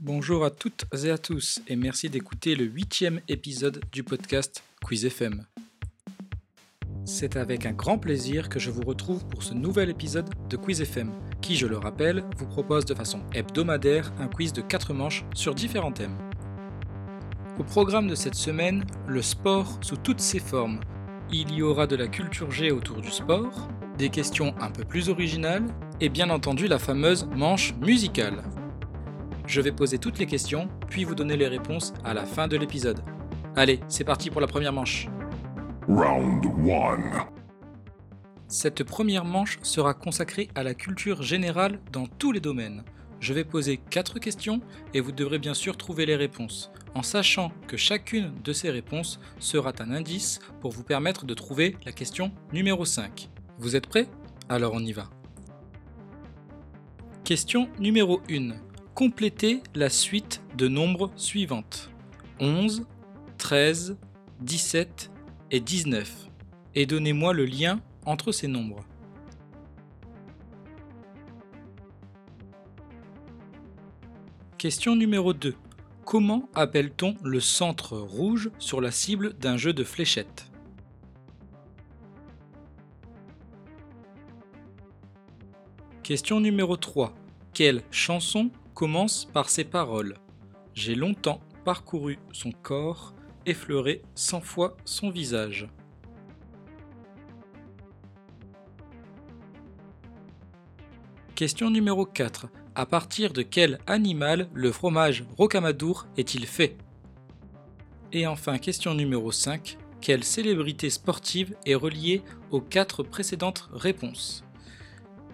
Bonjour à toutes et à tous et merci d'écouter le huitième épisode du podcast Quiz FM. C'est avec un grand plaisir que je vous retrouve pour ce nouvel épisode de Quiz FM, qui, je le rappelle, vous propose de façon hebdomadaire un quiz de 4 manches sur différents thèmes. Au programme de cette semaine, le sport sous toutes ses formes. Il y aura de la culture G autour du sport, des questions un peu plus originales et bien entendu la fameuse manche musicale. Je vais poser toutes les questions, puis vous donner les réponses à la fin de l'épisode. Allez, c'est parti pour la première manche. Round 1. Cette première manche sera consacrée à la culture générale dans tous les domaines. Je vais poser 4 questions et vous devrez bien sûr trouver les réponses, en sachant que chacune de ces réponses sera un indice pour vous permettre de trouver la question numéro 5. Vous êtes prêts? Alors on y va. Question numéro 1. Complétez la suite de nombres suivantes. 11, 13, 17 et 19. Et donnez-moi le lien entre ces nombres. Question numéro 2. Comment appelle-t-on le centre rouge sur la cible d'un jeu de fléchettes? Question numéro 3. Quelle chanson commence par ces paroles J'ai longtemps parcouru son corps, effleuré cent fois son visage. Question numéro 4. À partir de quel animal le fromage rocamadour est-il fait? Et enfin, question numéro 5. Quelle célébrité sportive est reliée aux quatre précédentes réponses?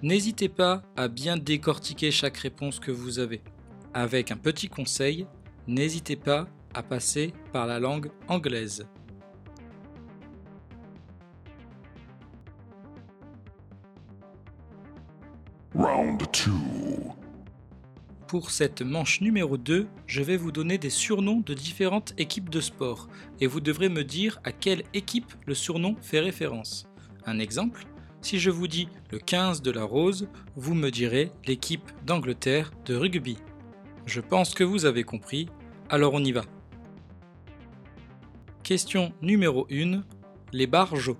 N'hésitez pas à bien décortiquer chaque réponse que vous avez. Avec un petit conseil, n'hésitez pas à passer par la langue anglaise. Round 2. Pour cette manche numéro 2, je vais vous donner des surnoms de différentes équipes de sport et vous devrez me dire à quelle équipe le surnom fait référence. Un exemple si je vous dis le 15 de la rose, vous me direz l'équipe d'Angleterre de rugby. Je pense que vous avez compris, alors on y va. Question numéro 1. Les barjots.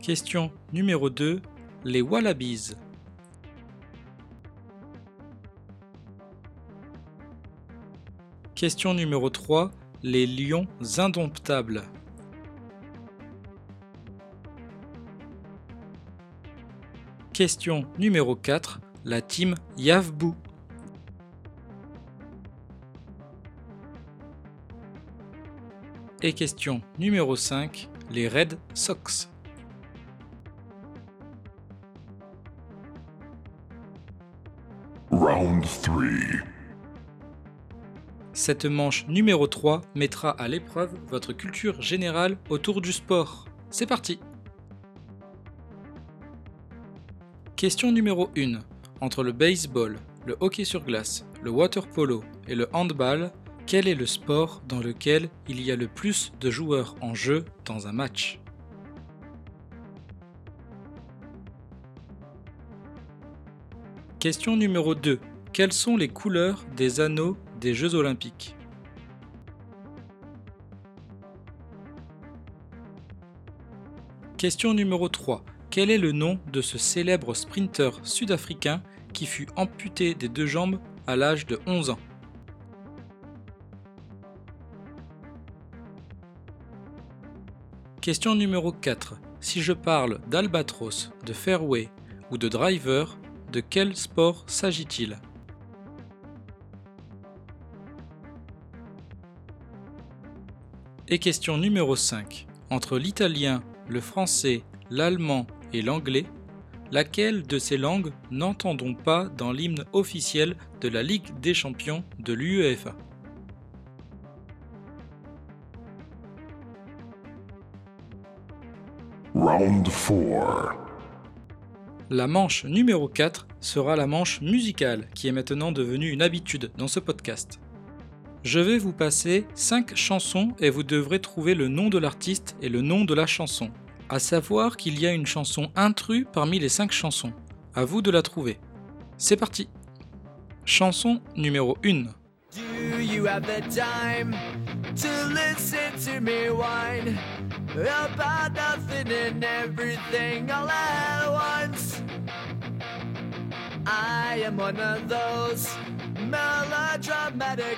Question numéro 2. Les wallabies. Question numéro 3 les lions indomptables. Question numéro 4. La team Yavbou. Et question numéro 5. Les Red Sox. Round 3. Cette manche numéro 3 mettra à l'épreuve votre culture générale autour du sport. C'est parti Question numéro 1. Entre le baseball, le hockey sur glace, le water polo et le handball, quel est le sport dans lequel il y a le plus de joueurs en jeu dans un match? Question numéro 2. Quelles sont les couleurs des anneaux des Jeux olympiques Question numéro 3. Quel est le nom de ce célèbre sprinter sud-africain qui fut amputé des deux jambes à l'âge de 11 ans? Question numéro 4. Si je parle d'albatros, de fairway ou de driver, de quel sport s'agit-il? Et question numéro 5. Entre l'italien, le français, l'allemand et l'anglais, laquelle de ces langues n'entendons pas dans l'hymne officiel de la Ligue des champions de l'UEFA? Round 4. La manche numéro 4 sera la manche musicale qui est maintenant devenue une habitude dans ce podcast. Je vais vous passer 5 chansons et vous devrez trouver le nom de l'artiste et le nom de la chanson. À savoir qu'il y a une chanson intrus parmi les 5 chansons. À vous de la trouver. C'est parti Chanson numéro 1. Do you have the time to listen to me whine about nothing and everything all at once? I am one of those melodramatic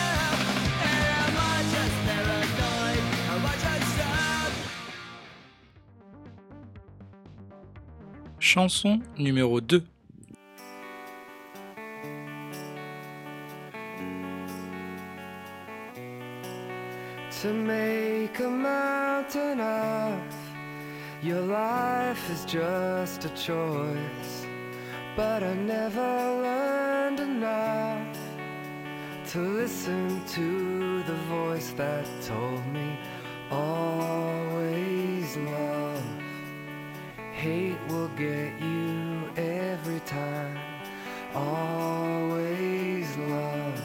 Chanson numéro 2. to make a mountain of your life is just a choice but i never learned enough to listen to the voice that told me always hate will get you every time always love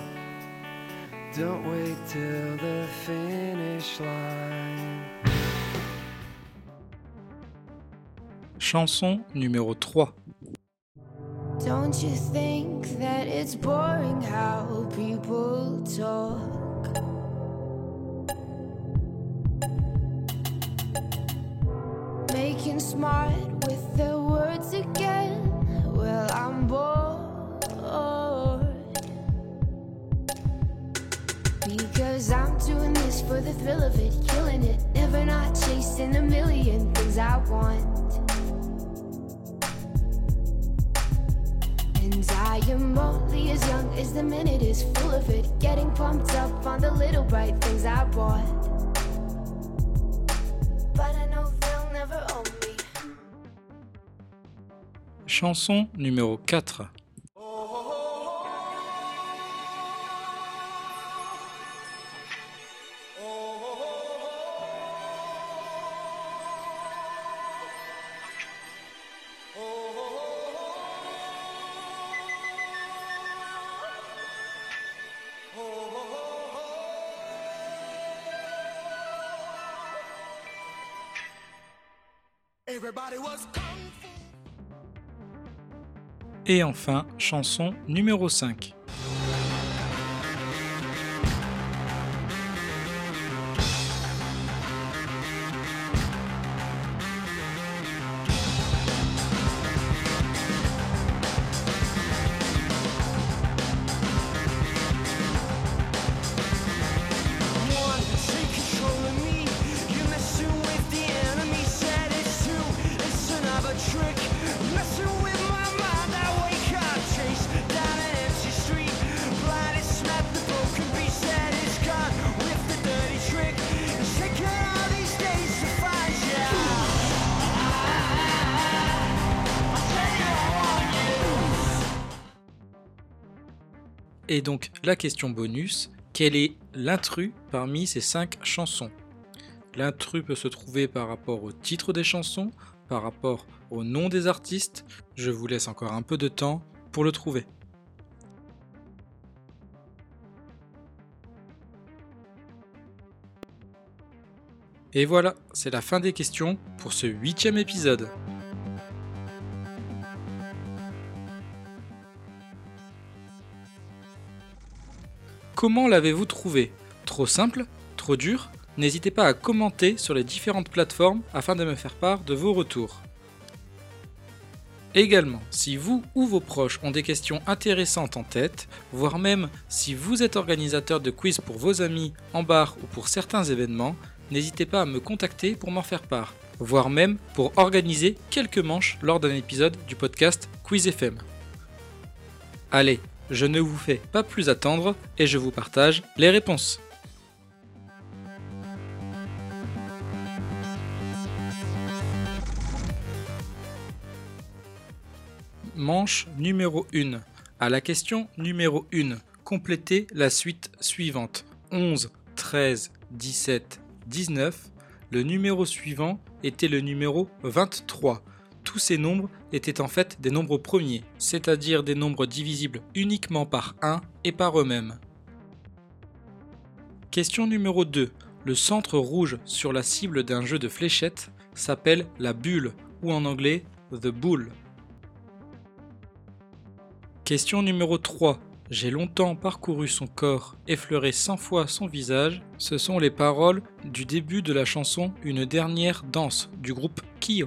don't wait till the finish line. Chanson numéro 3. Don't you think that it's boring how people talk? Making smart with their words again. Well, I'm bored. Because I'm doing this for the thrill of it, killing it. Never not chasing a million things I want. And I am only as young as the minute is full of it. Getting pumped up on the little bright things I bought. Chanson numéro 4. Everybody was fu. Et enfin, chanson numéro 5. Et donc la question bonus, quel est l'intrus parmi ces 5 chansons? L'intrus peut se trouver par rapport au titre des chansons, par rapport au nom des artistes. Je vous laisse encore un peu de temps pour le trouver. Et voilà, c'est la fin des questions pour ce huitième épisode. Comment l'avez-vous trouvé Trop simple Trop dur N'hésitez pas à commenter sur les différentes plateformes afin de me faire part de vos retours. Également, si vous ou vos proches ont des questions intéressantes en tête, voire même si vous êtes organisateur de quiz pour vos amis en bar ou pour certains événements, n'hésitez pas à me contacter pour m'en faire part, voire même pour organiser quelques manches lors d'un épisode du podcast Quiz FM. Allez, je ne vous fais pas plus attendre et je vous partage les réponses. Manche numéro 1. À la question numéro 1, complétez la suite suivante. 11, 13, 17, 19, le numéro suivant était le numéro 23. Tous ces nombres étaient en fait des nombres premiers, c'est-à-dire des nombres divisibles uniquement par 1 et par eux-mêmes. Question numéro 2. Le centre rouge sur la cible d'un jeu de fléchettes s'appelle la bulle, ou en anglais the bull. Question numéro 3. J'ai longtemps parcouru son corps, effleuré cent fois son visage. Ce sont les paroles du début de la chanson Une dernière danse du groupe Kyo.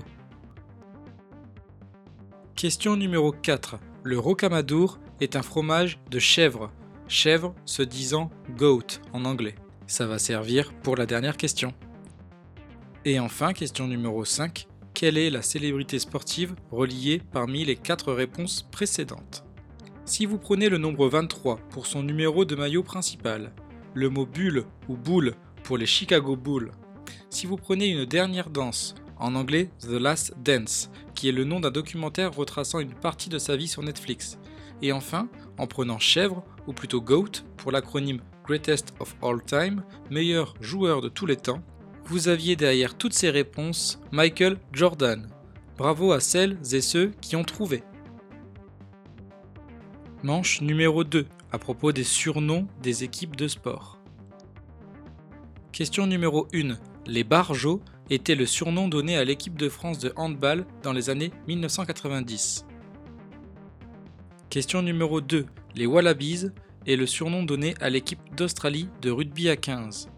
Question numéro 4. Le rocamadour est un fromage de chèvre. Chèvre se disant goat en anglais. Ça va servir pour la dernière question. Et enfin, question numéro 5. Quelle est la célébrité sportive reliée parmi les quatre réponses précédentes? Si vous prenez le nombre 23 pour son numéro de maillot principal, le mot bulle ou boule pour les Chicago Bulls, si vous prenez une dernière danse, en anglais The Last Dance, qui est le nom d'un documentaire retraçant une partie de sa vie sur Netflix, et enfin, en prenant chèvre, ou plutôt GOAT pour l'acronyme Greatest of All Time, meilleur joueur de tous les temps, vous aviez derrière toutes ces réponses Michael Jordan. Bravo à celles et ceux qui ont trouvé. Manche numéro 2 à propos des surnoms des équipes de sport. Question numéro 1. Les Barjots étaient le surnom donné à l'équipe de France de handball dans les années 1990. Question numéro 2. Les Wallabies est le surnom donné à l'équipe d'Australie de rugby à 15.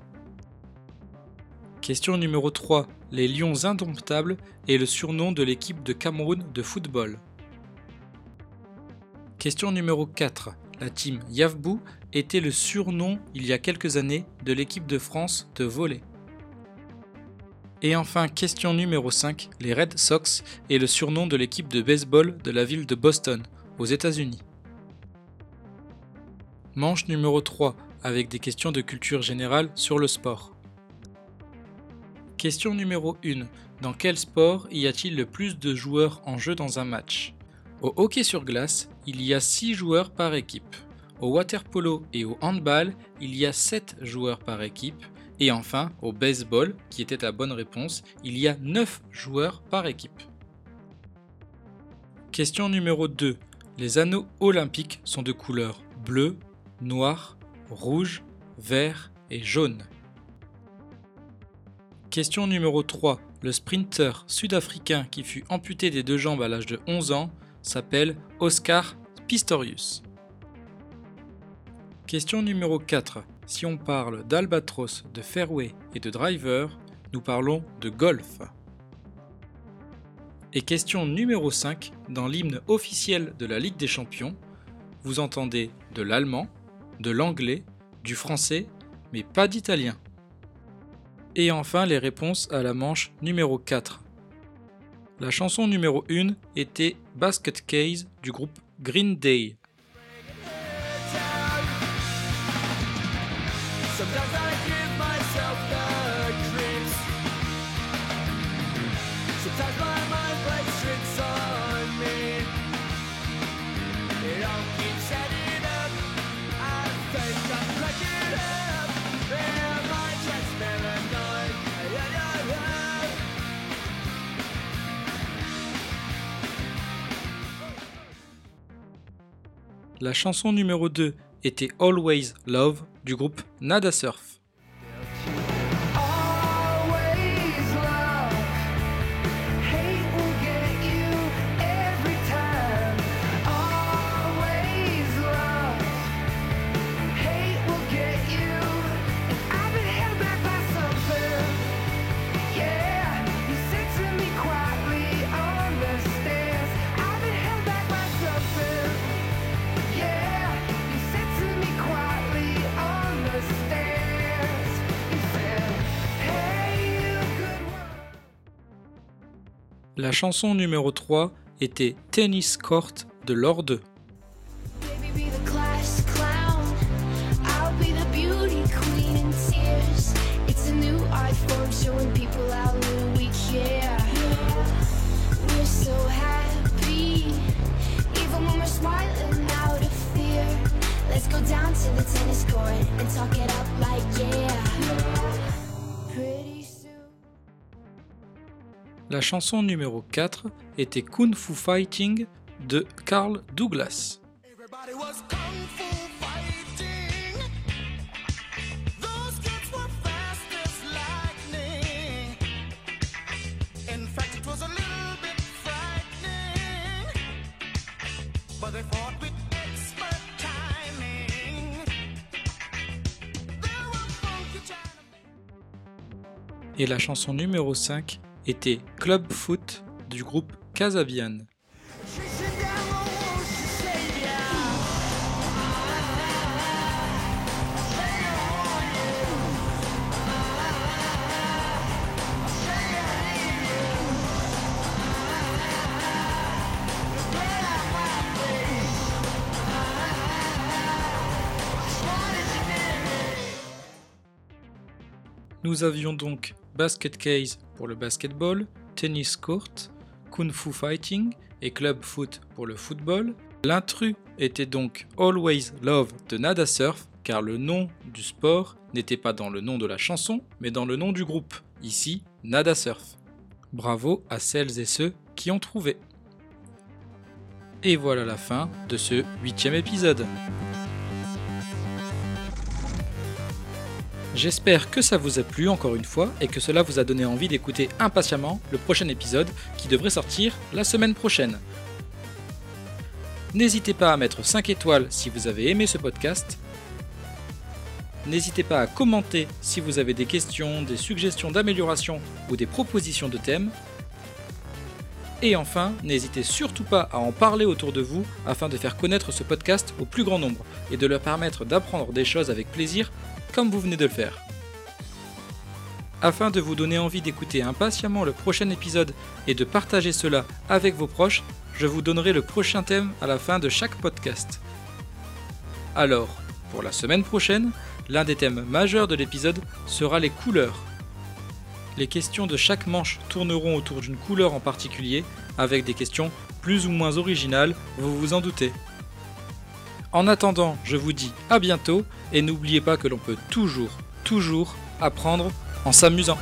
Question numéro 3. Les Lions Indomptables est le surnom de l'équipe de Cameroun de football. Question numéro 4. La team Yavbou était le surnom il y a quelques années de l'équipe de France de volley. Et enfin, question numéro 5. Les Red Sox est le surnom de l'équipe de baseball de la ville de Boston, aux États-Unis. Manche numéro 3 avec des questions de culture générale sur le sport. Question numéro 1. Dans quel sport y a-t-il le plus de joueurs en jeu dans un match? Au hockey sur glace, il y a 6 joueurs par équipe. Au water polo et au handball, il y a 7 joueurs par équipe. Et enfin, au baseball, qui était la bonne réponse, il y a 9 joueurs par équipe. Question numéro 2. Les anneaux olympiques sont de couleur bleu, noir, rouge, vert et jaune. Question numéro 3. Le sprinter sud-africain qui fut amputé des deux jambes à l'âge de 11 ans s'appelle Oscar Pistorius. Question numéro 4. Si on parle d'albatros, de fairway et de driver, nous parlons de golf. Et question numéro 5. Dans l'hymne officiel de la Ligue des Champions, vous entendez de l'allemand, de l'anglais, du français, mais pas d'italien. Et enfin les réponses à la manche numéro 4. La chanson numéro 1 était Basket Case du groupe Green Day. La chanson numéro 2 était Always Love du groupe Nada Surf. La chanson numéro 3 était Tennis Court de Lord La chanson numéro 4 était Kung Fu Fighting de Carl Douglas. Et la chanson numéro 5 était Club Foot du groupe Casabian. Nous avions donc Basket Case pour le basketball, Tennis Court, Kung Fu Fighting et Club Foot pour le football. L'intrus était donc Always Love de Nada Surf car le nom du sport n'était pas dans le nom de la chanson mais dans le nom du groupe, ici Nada Surf. Bravo à celles et ceux qui ont trouvé. Et voilà la fin de ce huitième épisode. J'espère que ça vous a plu encore une fois et que cela vous a donné envie d'écouter impatiemment le prochain épisode qui devrait sortir la semaine prochaine. N'hésitez pas à mettre 5 étoiles si vous avez aimé ce podcast. N'hésitez pas à commenter si vous avez des questions, des suggestions d'amélioration ou des propositions de thèmes. Et enfin, n'hésitez surtout pas à en parler autour de vous afin de faire connaître ce podcast au plus grand nombre et de leur permettre d'apprendre des choses avec plaisir comme vous venez de le faire. Afin de vous donner envie d'écouter impatiemment le prochain épisode et de partager cela avec vos proches, je vous donnerai le prochain thème à la fin de chaque podcast. Alors, pour la semaine prochaine, l'un des thèmes majeurs de l'épisode sera les couleurs. Les questions de chaque manche tourneront autour d'une couleur en particulier, avec des questions plus ou moins originales, vous vous en doutez. En attendant, je vous dis à bientôt et n'oubliez pas que l'on peut toujours, toujours apprendre en s'amusant.